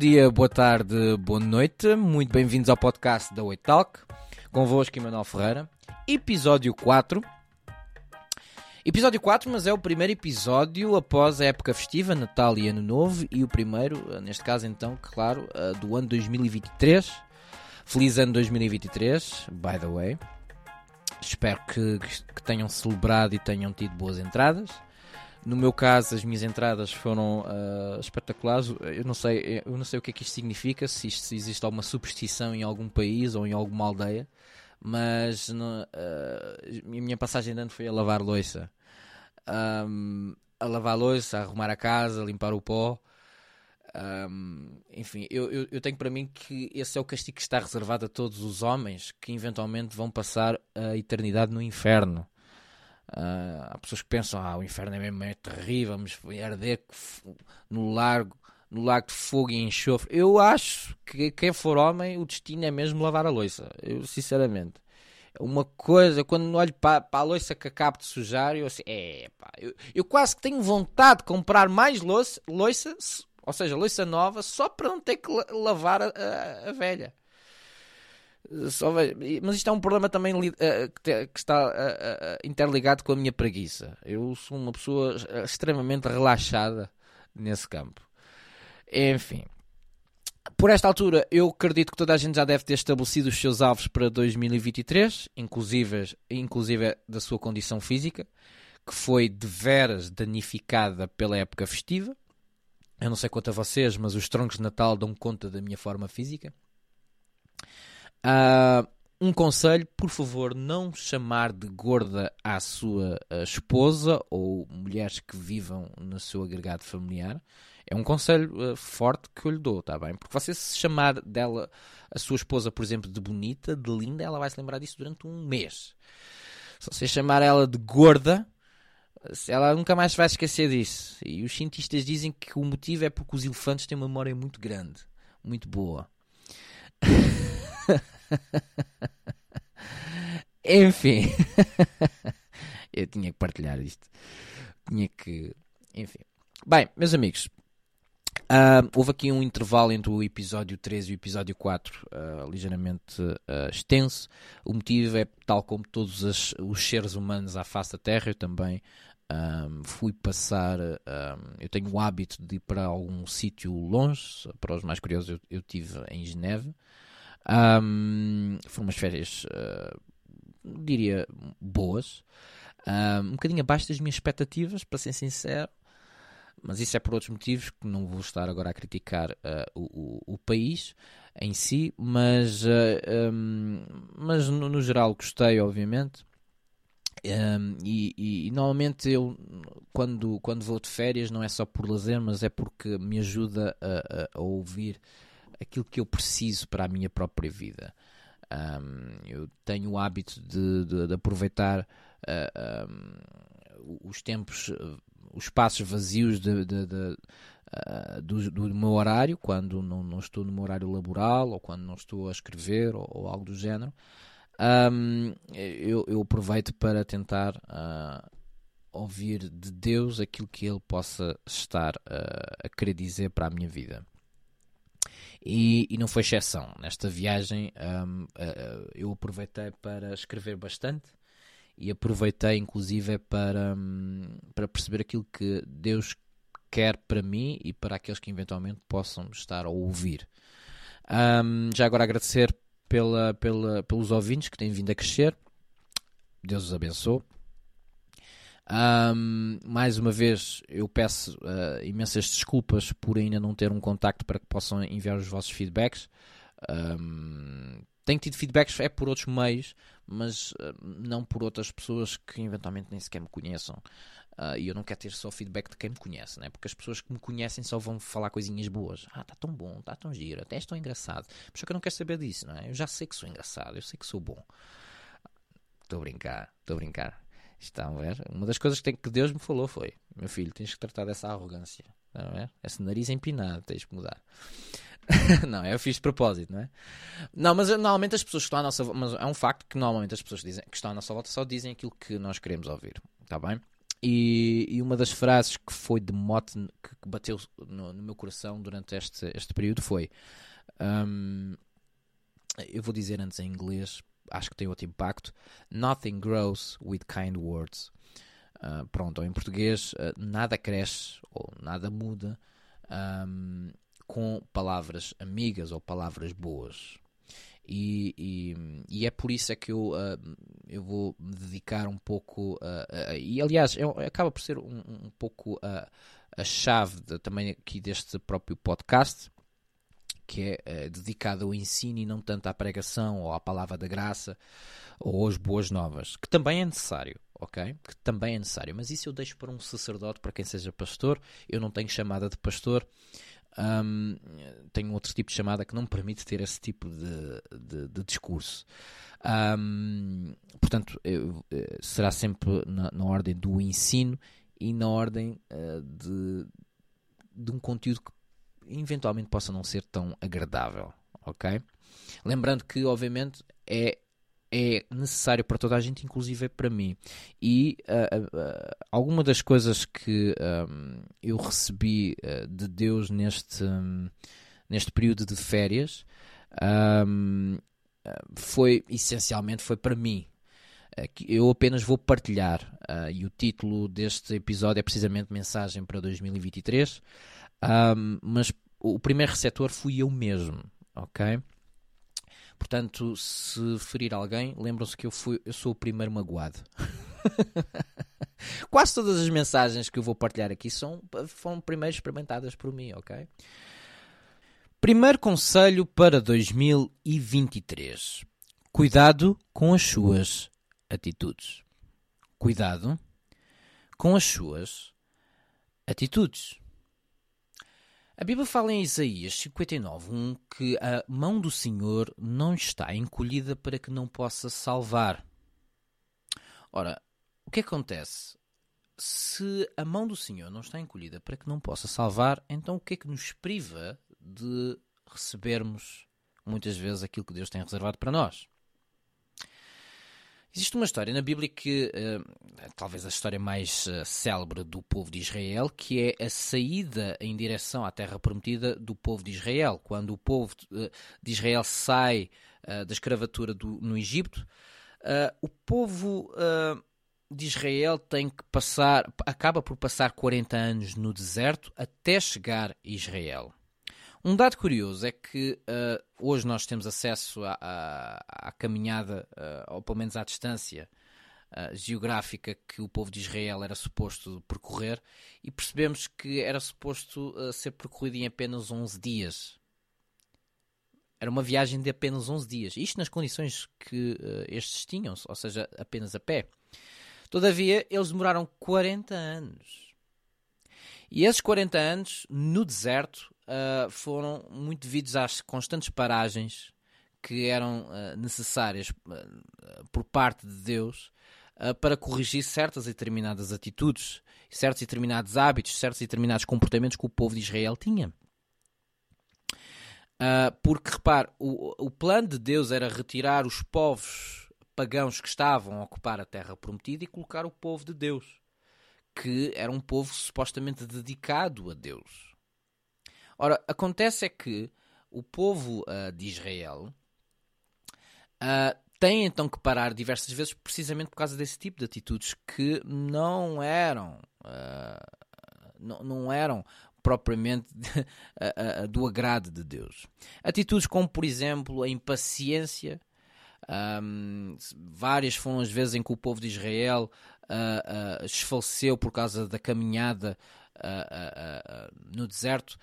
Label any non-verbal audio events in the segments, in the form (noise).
Dia, boa tarde, boa noite. Muito bem-vindos ao podcast da Oi Talk. Convosco, Emanuel Ferreira. Episódio 4. Episódio 4, mas é o primeiro episódio após a época festiva, Natal e Ano Novo, e o primeiro, neste caso então, claro, do ano 2023. Feliz ano 2023, by the way. Espero que, que tenham celebrado e tenham tido boas entradas. No meu caso, as minhas entradas foram uh, espetaculares. Eu não sei, eu não sei o que é que isto significa, se, isto, se existe alguma superstição em algum país ou em alguma aldeia, mas uh, a minha passagem de ano foi a lavar louça. Um, a lavar louça, a arrumar a casa, a limpar o pó. Um, enfim, eu, eu, eu, tenho para mim que esse é o castigo que está reservado a todos os homens que eventualmente vão passar a eternidade no inferno. Uh, há pessoas que pensam, ah, o inferno é mesmo é terrível, vamos arder no lago, no lago de fogo e enxofre. Eu acho que quem for homem, o destino é mesmo lavar a louça. Eu, sinceramente. Uma coisa, quando olho para, para a louça que acabo de sujar, eu assim, é pá, eu, eu quase que tenho vontade de comprar mais louça, louça ou seja, louça nova, só para não ter que lavar a, a, a velha. Mas isto é um problema também uh, que, que, está uh, interligado com a minha preguiça. Eu sou uma pessoa extremamente relaxada nesse campo. Enfim, por esta altura, eu acredito que toda a gente já deve ter estabelecido os seus alvos para 2023, inclusive, inclusive da sua condição física, que foi de veras danificada pela época festiva. Eu não sei quanto a vocês, mas os troncos de Natal dão conta da minha forma física. Uh, um conselho, por favor, não chamar de gorda à sua uh, esposa ou mulheres que vivam no seu agregado familiar. É um conselho uh, forte que eu lhe dou, tá bem? Porque você se chamar dela, a sua esposa, por exemplo, de bonita, de linda, ela vai se lembrar disso durante um mês. Se você chamar ela de gorda, ela nunca mais vai esquecer disso. E os cientistas dizem que o motivo é porque os elefantes têm uma memória muito grande, muito boa. (laughs) (laughs) Enfim, (laughs) eu tinha que partilhar isto. Tinha que. Enfim. Bem, meus amigos, Uh, houve aqui um intervalo entre o episódio 3 e o episódio 4, uh, ligeiramente uh, extenso. O motivo é, tal como todos as, os seres humanos à face da Terra, eu também um, fui passar. Um, eu tenho o hábito de ir para algum sítio longe. Para os mais curiosos, eu, eu tive em Geneve. Um, foram umas férias, diria, boas. um bocadinho abaixo das minhas expectativas, para ser sincero mas isso é por outros motivos que não vou estar agora a criticar uh, o, o, o, país em si, mas, uh, um, mas no, no, geral gostei, obviamente. Um, e, e, e, normalmente eu, quando, quando vou de férias, não é só por lazer, mas é porque me ajuda a, a, a ouvir aquilo que eu preciso para a minha própria vida. Um, eu tenho o hábito de, de, de aproveitar uh, um, os tempos os espaços vazios de, uh, do, do, meu horário, quando não, não, estou no meu horário laboral ou quando não estou a escrever ou, ou algo do género, um, eu, eu, aproveito para tentar uh, ouvir de Deus aquilo que Ele possa estar a querer dizer para a minha vida. E, e não foi exceção. Nesta viagem um, eu aproveitei para escrever bastante e aproveitei inclusive para, hum, para perceber aquilo que Deus quer para mim e para aqueles que eventualmente possam estar a ouvir. Um, já agora agradecer pela, pela, pelos ouvintes que têm vindo a crescer. Deus os abençoe. Um, mais uma vez, eu peço uh, imensas desculpas por ainda não ter um contacto para que possam enviar os vossos feedbacks. Um, tenho tido feedbacks é por outros meios, mas uh, não por outras pessoas que eventualmente nem sequer me conheçam. Uh, e eu não quero ter só feedback de quem me conhece, né? porque as pessoas que me conhecem só vão falar coisinhas boas. Ah, está tão bom, está tão giro, até estou engraçado. Mas só que eu não quero saber disso, não é? Eu já sei que sou engraçado, eu sei que sou bom. Estou a brincar, estou a brincar. Estão a ver? Uma das coisas que, que Deus me falou foi: meu filho, tens que tratar dessa arrogância. Não é? Esse nariz empinado, tens que mudar. (laughs) não, eu fiz de propósito, não é? Não, mas normalmente as pessoas que estão à nossa mas é um facto que normalmente as pessoas dizem, que estão à nossa volta só dizem aquilo que nós queremos ouvir, está bem? E, e, uma das frases que foi de mote que, que bateu no, no, meu coração durante este, este período foi: um, eu vou dizer antes em inglês, acho que tem outro impacto. Nothing grows with kind words. Uh, pronto, ou em português, uh, nada cresce ou nada muda um, com palavras amigas ou palavras boas. E, e, e, é por isso é que eu, uh, eu vou me dedicar um pouco, e aliás, é, acaba por ser um, um pouco a chave de, também aqui deste próprio podcast, que é dedicado ao ensino e não tanto à pregação ou à palavra da graça ou às boas novas, que também é necessário, ok? Que também é necessário, mas isso eu deixo para um sacerdote, para quem seja pastor. Eu não tenho chamada de pastor, um, tenho outro tipo de chamada que não me permite ter esse tipo de, de, de discurso. Um, portanto, eu, eh, será sempre na, na, ordem do ensino e na ordem uh, de, de um conteúdo que eventualmente possa não ser tão agradável, ok? Lembrando que, obviamente, é é necessário para toda a gente, inclusive é para mim. E uh, uh, alguma das coisas que um, eu recebi uh, de Deus neste, um, neste período de férias um, foi essencialmente foi para mim. Eu apenas vou partilhar e o título deste episódio é precisamente Mensagem para 2023. Mas o primeiro receptor fui eu mesmo, ok? Portanto, se ferir alguém, lembram-se que eu, fui, eu sou o primeiro magoado. (laughs) Quase todas as mensagens que eu vou partilhar aqui são, foram primeiro experimentadas por mim, ok? Primeiro conselho para 2023: cuidado com as suas atitudes. Cuidado com as suas atitudes. A Bíblia fala em Isaías 59, 1 que a mão do Senhor não está encolhida para que não possa salvar. Ora, o que acontece? Se a mão do Senhor não está encolhida para que não possa salvar, então o que é que nos priva de recebermos muitas vezes aquilo que Deus tem reservado para nós? Existe uma história na Bíblia que, uh, talvez a história mais uh, célebre do povo de Israel, que é a saída em direção à terra prometida do povo de Israel. Quando o povo uh, de Israel sai da escravatura do, no Egito, o povo de Israel tem que passar, acaba por passar 40 anos no deserto até chegar a Israel. Um dado curioso é que uh, hoje nós temos acesso à, caminhada, uh, ou pelo menos à distância uh, geográfica que o povo de Israel era suposto percorrer, e percebemos que era suposto ser percorrido em apenas 11 dias. Era uma viagem de apenas 11 dias. Isto nas condições que estes tinham, ou seja, apenas a pé. Todavia, eles demoraram 40 anos. E esses 40 anos no deserto uh, foram muito devidos às constantes paragens que eram uh, necessárias uh, por parte de Deus para corrigir certas e determinadas atitudes, certos e determinados hábitos, certos e determinados comportamentos que o povo de Israel tinha. porque, repare, o, o plano de Deus era retirar os povos pagãos que estavam a ocupar a terra prometida e colocar o povo de Deus, que era um povo supostamente dedicado a Deus. Ora, acontece é que o povo uh, de Israel uh, tem então que parar diversas vezes precisamente por causa desse tipo de atitudes que não eram uh, não, não eram propriamente (laughs) do agrado de Deus. Atitudes como, por exemplo, a impaciência. Um, várias foram as vezes em que o povo de Israel uh, uh, desfaleceu por causa da caminhada uh, no deserto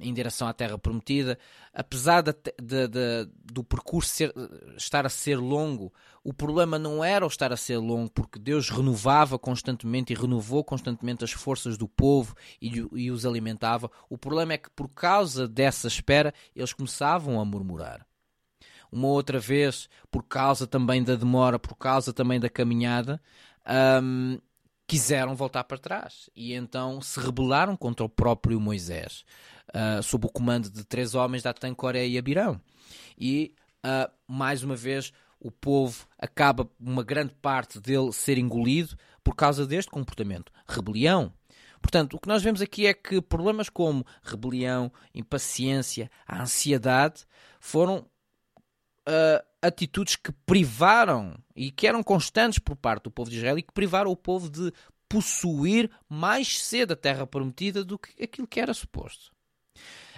em direção à Terra Prometida. Apesar de, de, de, do percurso ser, estar a ser longo, o problema não era o estar a ser longo, porque Deus renovava constantemente e renovou constantemente as forças do povo e, e os alimentava. O problema é que, por causa dessa espera, eles começavam a murmurar uma outra vez por causa também da demora, por causa também da caminhada, um, quiseram voltar para trás e então se rebelaram contra o próprio Moisés, uh, sob o comando de três homens, Datan, Coreia e Abirão. E, uh, mais uma vez, o povo acaba uma grande parte dele ser engolido por causa deste comportamento, rebelião. Portanto, o que nós vemos aqui é que problemas como rebelião, impaciência, a ansiedade foram uh, atitudes que privaram e que eram constantes por parte do povo de Israel e que privaram o povo de possuir mais cedo a terra prometida do que aquilo que era suposto.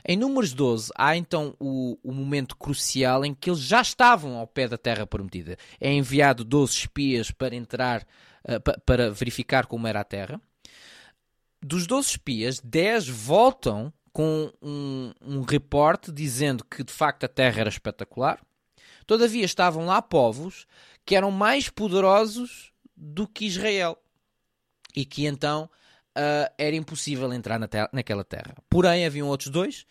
Em Números 12, há então o, o, momento crucial em que eles já estavam ao pé da terra prometida. É enviado 12 espias para entrar, uh, para verificar como era a terra. Dos 12 espias, 10 voltam com um, um reporte dizendo que de facto a terra era espetacular. Todavia estavam lá povos que eram mais poderosos do que Israel e que então uh, era impossível entrar na naquela terra. Porém, haviam outros dois,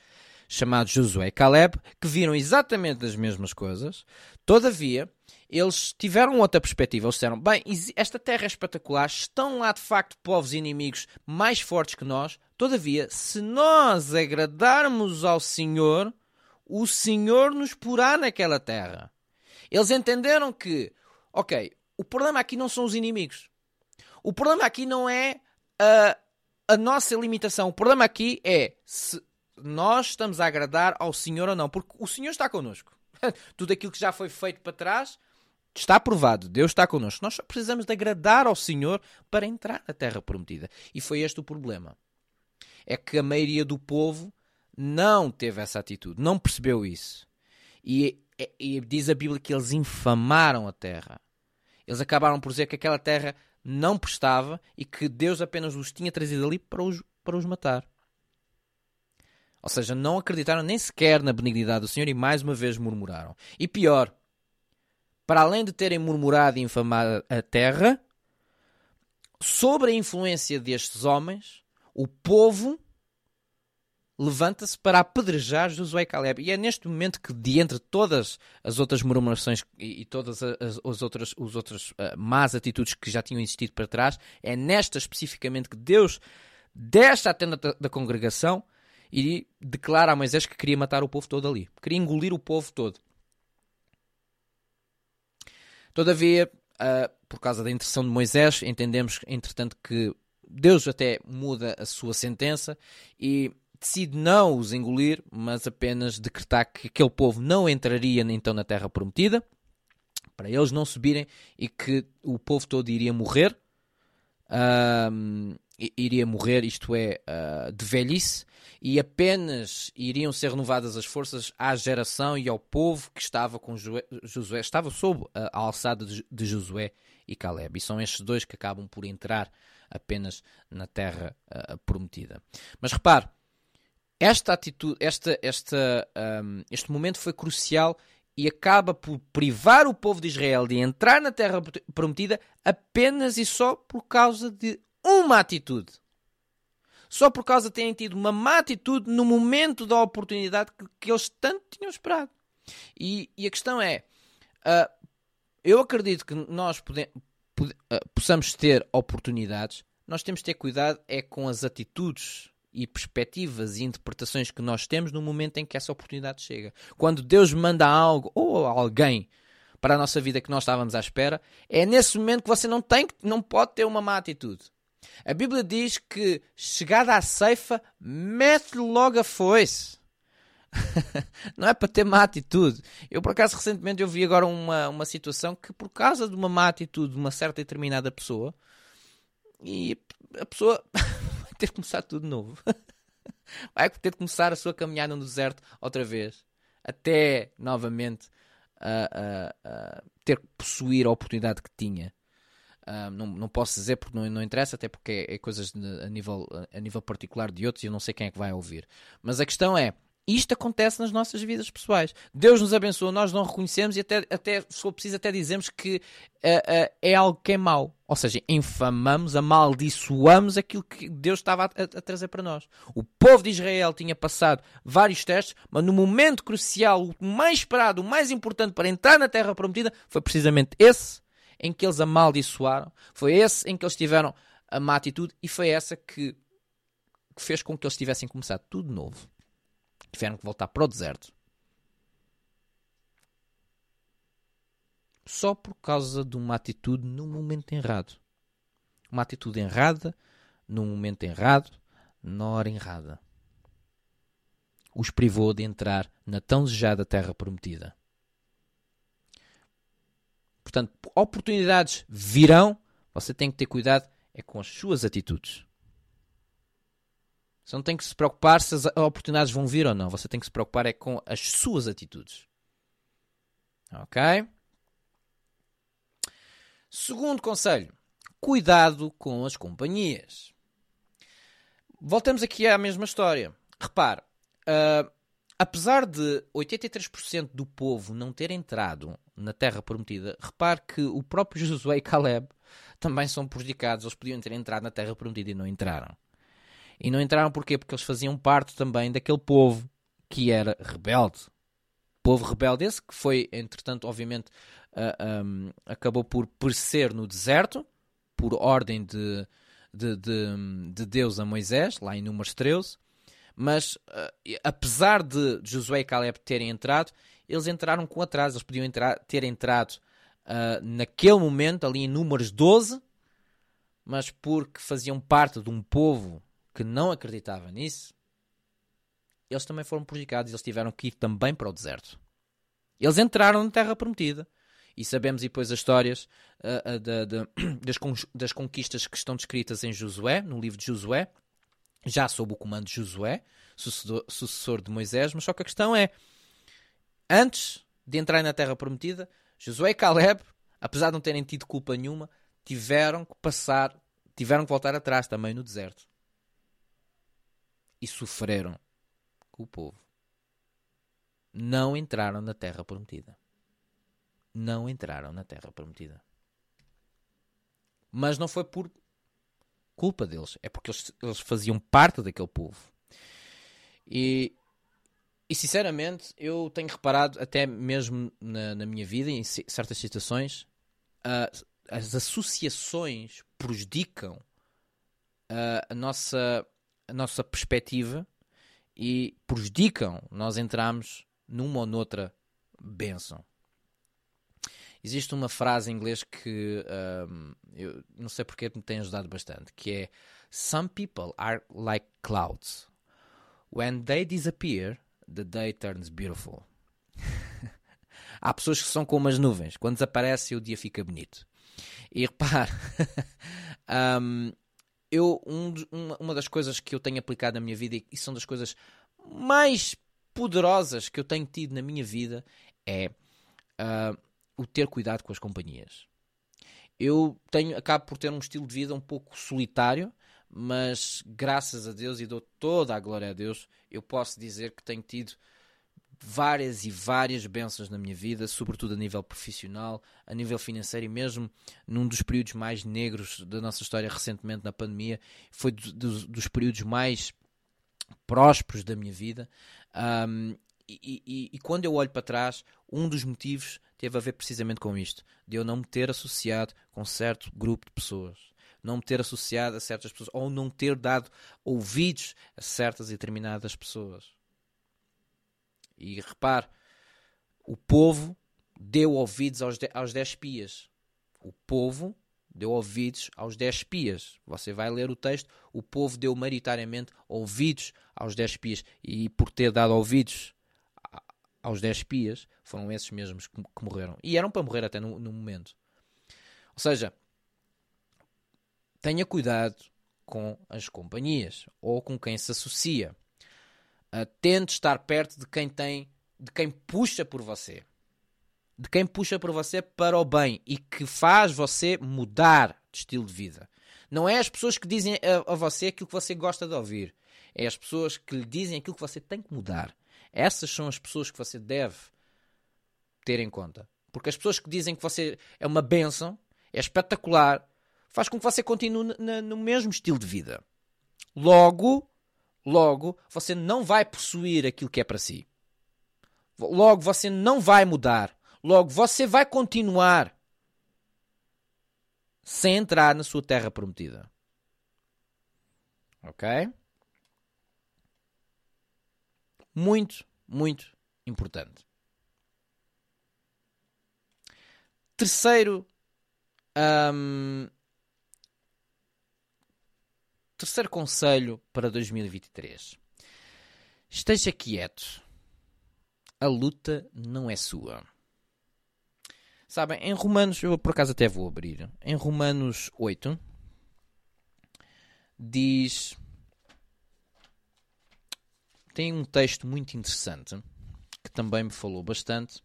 chamados Josué e Caleb, que viram exatamente as mesmas coisas. Todavia, eles tiveram outra perspectiva. Eles disseram: bem, esta terra é espetacular, estão lá de facto povos inimigos mais fortes que nós. Todavia, se nós agradarmos ao Senhor, o Senhor nos porá naquela terra. Eles entenderam que, ok, o problema aqui não são os inimigos. O problema aqui não é a, a nossa limitação. O problema aqui é se nós estamos a agradar ao Senhor ou não, porque o Senhor está connosco. (laughs) Tudo aquilo que já foi feito para trás está provado. Deus está connosco. Nós só precisamos de agradar ao Senhor para entrar na terra prometida. E foi este o problema. É que a maioria do povo não teve essa atitude, não percebeu isso. E, e, e diz a Bíblia que eles infamaram a terra. Eles acabaram por dizer que aquela terra não prestava e que Deus apenas os tinha trazido ali para os, para os matar. Ou seja, não acreditaram nem sequer na benignidade do Senhor e mais uma vez murmuraram. E pior, para além de terem murmurado e infamado a terra, sobre a influência destes homens, o povo levanta-se para apedrejar Josué e Caleb. E é neste momento que, de entre todas as outras murmurações e, e todas as, as, outras, os outras uh, más atitudes que já tinham existido para trás, é nesta especificamente que Deus desce à tenda da, da congregação e declara a Moisés que queria matar o povo todo ali. Queria engolir o povo todo. Todavia, uh, por causa da intercessão de Moisés, entendemos, entretanto, que Deus até muda a sua sentença e decide não os engolir, mas apenas decretar que aquele povo não entraria então na terra prometida, para eles não subirem e que o povo todo iria morrer. iria morrer, isto é, uh, de velhice, e apenas iriam ser renovadas as forças à geração e ao povo que estava com Josué, estava sob a alçada de Josué e Caleb. E são estes dois que acabam por entrar apenas na terra uh, prometida. Mas repare, esta atitude, esta, esta, um, este momento foi crucial e acaba por privar o povo de Israel de entrar na terra prometida apenas e só por causa de uma atitude. Só por causa de terem tido uma má atitude no momento da oportunidade que, que eles tanto tinham esperado. E, e a questão é: uh, eu acredito que nós pode, pode, uh, possamos ter oportunidades, nós temos de ter cuidado é com as atitudes e perspectivas e interpretações que nós temos no momento em que essa oportunidade chega. Quando Deus manda algo ou alguém para a nossa vida que nós estávamos à espera, é nesse momento que você não tem, não pode ter uma má atitude. A Bíblia diz que chegada à ceifa, mete-lhe logo a foice. (laughs) não é para ter má atitude. Eu, por acaso, recentemente eu vi agora uma, uma situação que, por causa de uma má atitude de uma certa determinada pessoa, e a pessoa (laughs) ter de começar tudo de novo. (laughs) vai ter de começar a sua caminhada no deserto outra vez. Até novamente uh, uh, uh, ter que possuir a oportunidade que tinha. não, não posso dizer porque não, não interessa, até porque é, é coisas de, a, nível, a nível particular de outros e eu não sei quem é que vai ouvir. Mas a questão é: isto acontece nas nossas vidas pessoais. Deus nos abençoa, nós não reconhecemos e até, até se for preciso, até dizemos que uh, uh, é algo que é mau. Ou seja, infamamos, amaldiçoamos aquilo que Deus estava a, a, a, trazer para nós. O povo de Israel tinha passado vários testes, mas no momento crucial, o mais esperado, o mais importante para entrar na Terra Prometida, foi precisamente esse em que eles amaldiçoaram, foi esse em que eles tiveram a má atitude e foi essa que, que fez com que eles tivessem começado tudo novo tiveram que voltar para o deserto. só por causa de uma atitude no momento errado. Uma atitude errada, no momento errado, na hora errada. Os privou de entrar na tão desejada terra prometida. Portanto, oportunidades virão, você tem que ter cuidado é com as suas atitudes. Você não tem que se preocupar se as oportunidades vão vir ou não. Você tem que se preocupar é com as suas atitudes. Ok? Segundo conselho: cuidado com as companhias. Voltamos aqui à mesma história. Repare, uh, apesar de 83% do povo não ter entrado na Terra Prometida, repare que o próprio (laughs) Josué e Caleb também são prejudicados. Eles podiam ter entrado na Terra Prometida e não entraram. E não entraram porquê? Porque eles faziam parte também daquele povo que era rebelde. Povo rebelde esse que foi, entretanto, obviamente, uh, um, acabou por perecer no deserto, por ordem de, de, de, de Deus a Moisés, lá em Números 13. Mas, uh, apesar de Josué e Caleb terem entrado, eles entraram com atraso. Eles podiam entrar, ter entrado uh, naquele momento, ali em Números 12, mas porque faziam parte de um povo que não acreditava nisso, eles também foram prejudicados. Eles tiveram que ir também para o deserto. Eles entraram na Terra Prometida. E sabemos depois as histórias uh, uh, da, da, (clears throat) das, con das conquistas que estão descritas em Josué, no livro de Josué, já sob o comando de Josué, sucessor, sucessor de Moisés. Mas só que a questão é: antes de entrar na Terra Prometida, Josué e Caleb, apesar de não terem tido culpa nenhuma, tiveram que passar, tiveram que voltar atrás também no deserto. E sofreram com o povo. Não entraram na terra prometida. Não entraram na terra prometida. Mas não foi por culpa deles, é porque eles, eles faziam parte daquele povo. E e sinceramente, eu tenho reparado, até mesmo na, na minha vida, em certas situações, uh, as associações prejudicam uh, a, nossa, a nossa perspectiva e prejudicam nós entrarmos numa ou noutra bênção. Existe uma frase em inglês que um, eu não sei porque me tem ajudado bastante, que é Some people are like clouds. When they disappear, the day turns beautiful. (laughs) Há pessoas que são como as nuvens. Quando desaparece, o dia fica bonito. E repare, um, (laughs) eu, um, uma das coisas que eu tenho aplicado na minha vida e são das coisas mais poderosas que eu tenho tido na minha vida é uh, o ter cuidado com as companhias. Eu tenho, acabo por ter um estilo de vida um pouco solitário, mas graças a Deus e dou toda a glória a Deus, eu posso dizer que tenho tido várias e várias bênçãos na minha vida, sobretudo a nível profissional, a nível financeiro e mesmo num dos períodos mais negros da nossa história recentemente na pandemia, foi do, do, dos períodos mais prósperos da minha vida. Um, e, e, e, quando eu olho para trás, um dos motivos teve a ver precisamente com isto, de eu não me ter associado com certo grupo de pessoas não me ter associado a certas pessoas ou não ter dado ouvidos a certas e determinadas pessoas. E repare, o povo deu ouvidos aos, de, aos dez espias. O povo deu ouvidos aos dez espias. Você vai ler o texto, o povo deu maioritariamente ouvidos aos dez espias. E por ter dado ouvidos aos dez espias, foram esses mesmos que, que morreram. E eram para morrer até no, no momento. Ou seja, tenha cuidado com as companhias ou com quem se associa. Uh, tente estar perto de quem tem, de quem puxa por você, de quem puxa por você para o bem e que faz você mudar de estilo de vida. Não é as pessoas que dizem a, a você aquilo que você gosta de ouvir, é as pessoas que lhe dizem aquilo que você tem que mudar. Essas são as pessoas que você deve ter em conta. Porque as pessoas que dizem que você é uma bênção, é espetacular, faz com que você continue no mesmo estilo de vida. Logo, logo, você não vai possuir aquilo que é para si. Logo, você não vai mudar. Logo, você vai continuar sem entrar na sua terra prometida. Ok? Muito, muito importante. Terceiro. Um, terceiro conselho para 2023. Esteja quieto. A luta não é sua. Sabem, em Romanos, eu por acaso até vou abrir. Em Romanos 8 diz tem um texto muito interessante que também me falou bastante,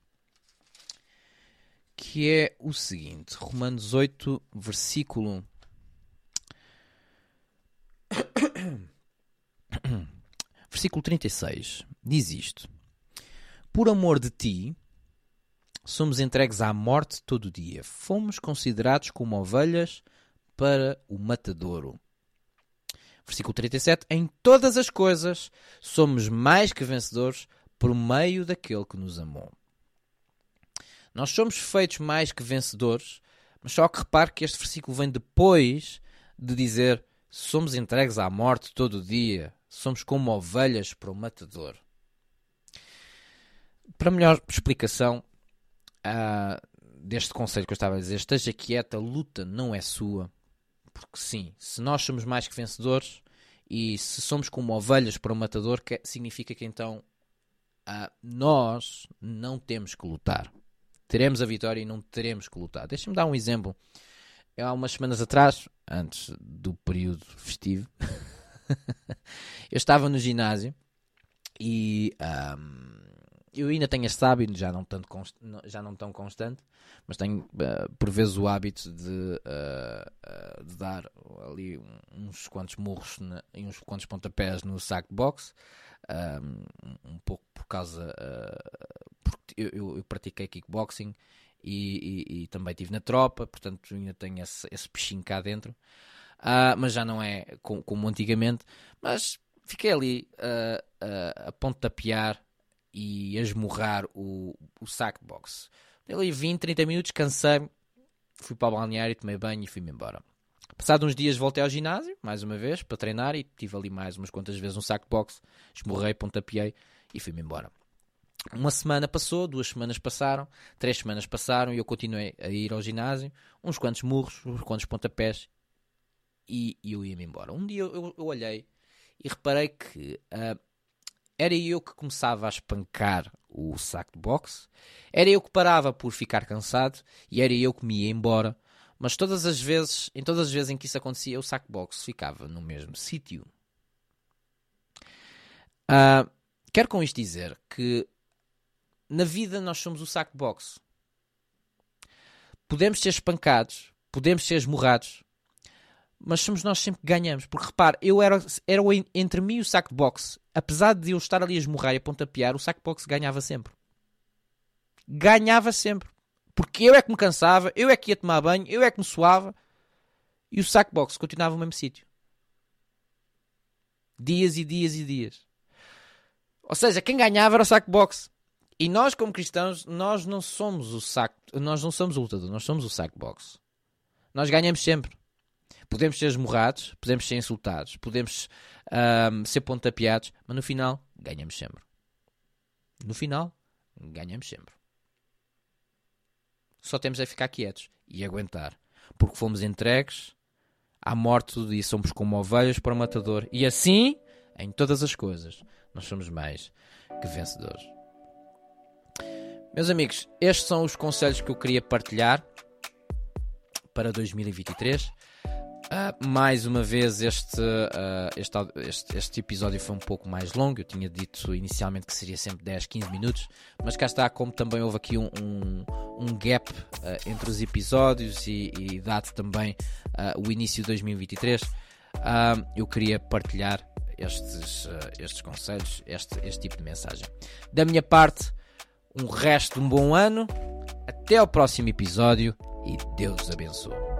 que é o seguinte: Romanos 8, versículo. (clears throat) versículo 36 diz isto: Por amor de ti, somos entregues à morte todo dia. Fomos considerados como ovelhas para o matadouro. Versículo 37. Em todas as coisas somos mais que vencedores por meio daquele que nos amou. Nós somos feitos mais que vencedores, mas só que repare que este versículo vem depois de dizer somos entregues à morte todo dia, somos como ovelhas para o matador. Para melhor explicação uh, deste conselho que eu estava a dizer, esteja quieta, a luta não é sua. Porque sim, se nós somos mais que vencedores e se somos como ovelhas para o matador, que significa que então uh, nós não temos que lutar. Teremos a vitória e não teremos que lutar. Deixa-me dar um exemplo. Há umas semanas atrás, antes do período festivo, (laughs) (laughs) eu estava no ginásio e um, eu ainda tenho este hábito, já não, tanto já não tão constante, mas tenho uh, por vezes o hábito de, uh, uh, de dar ali uns quantos murros na, e uns quantos pontapés no saco de boxe, um, um pouco por causa. porque eu, eu, eu, pratiquei kickboxing e, e, e, também estive na tropa, portanto ainda tenho esse, esse peixinho cá dentro, mas já não é como, como antigamente. Mas fiquei ali a pontapear e a esmurrar o, o saco de boxe. Ali 20, 30 minutos, cansei fui para o balneário, tomei banho e fui-me embora. Passado uns dias voltei ao ginásio, mais uma vez, para treinar e tive ali mais umas quantas vezes um saco de boxe, esmurrei, pontapeei e fui-me embora. Uma semana passou, duas semanas passaram, três semanas passaram e eu continuei a ir ao ginásio, uns quantos murros, uns quantos pontapés e, eu ia-me embora. Um dia eu, eu, eu, olhei e reparei que uh, era eu que começava a espancar o saco de boxe, era eu que parava por ficar cansado e era eu que me ia embora. Mas todas as vezes, em todas as vezes em que isso acontecia, o saco de boxe ficava no mesmo sítio. Uh, quero com isto dizer que na vida nós somos o saco de boxe. Podemos ser espancados, podemos ser esmurrados, mas somos nós sempre que ganhamos. Porque repare, eu era, era entre mim e o saco de boxe. Apesar de eu estar ali a esmurrar e a pontapear, o saco de boxe ganhava sempre. Ganhava sempre. Porque eu é que me cansava, eu é que ia tomar banho, eu é que me suava. E o saco de boxe continuava no mesmo sítio. Dias e dias e dias. Ou seja, quem ganhava era o saco de boxe. E nós, como cristãos, nós não somos o saco, nós não somos o lutador, nós somos o saco de boxe. Nós ganhamos sempre. Podemos ser esmurrados, podemos ser insultados, podemos um, ser pontapeados, mas no final ganhamos sempre. No final, ganhamos sempre. Só temos a ficar quietos e aguentar, porque fomos entregues à morte dia, somos como ovelhas para o matador, e assim, em todas as coisas, nós somos mais que vencedores. Meus amigos, estes são os conselhos que eu queria partilhar para 2023. Uh, mais uma vez, este, uh, este, este, este, episódio foi um pouco mais longo. Eu tinha dito inicialmente que seria sempre 10, 15 minutos, mas cá está, como também houve aqui um, um, um gap uh, entre os episódios e, e dado também o início de 2023, eu queria partilhar estes, estes conselhos, este, este tipo de mensagem. Da minha parte, um resto de um bom ano. Até ao próximo episódio e Deus abençoe.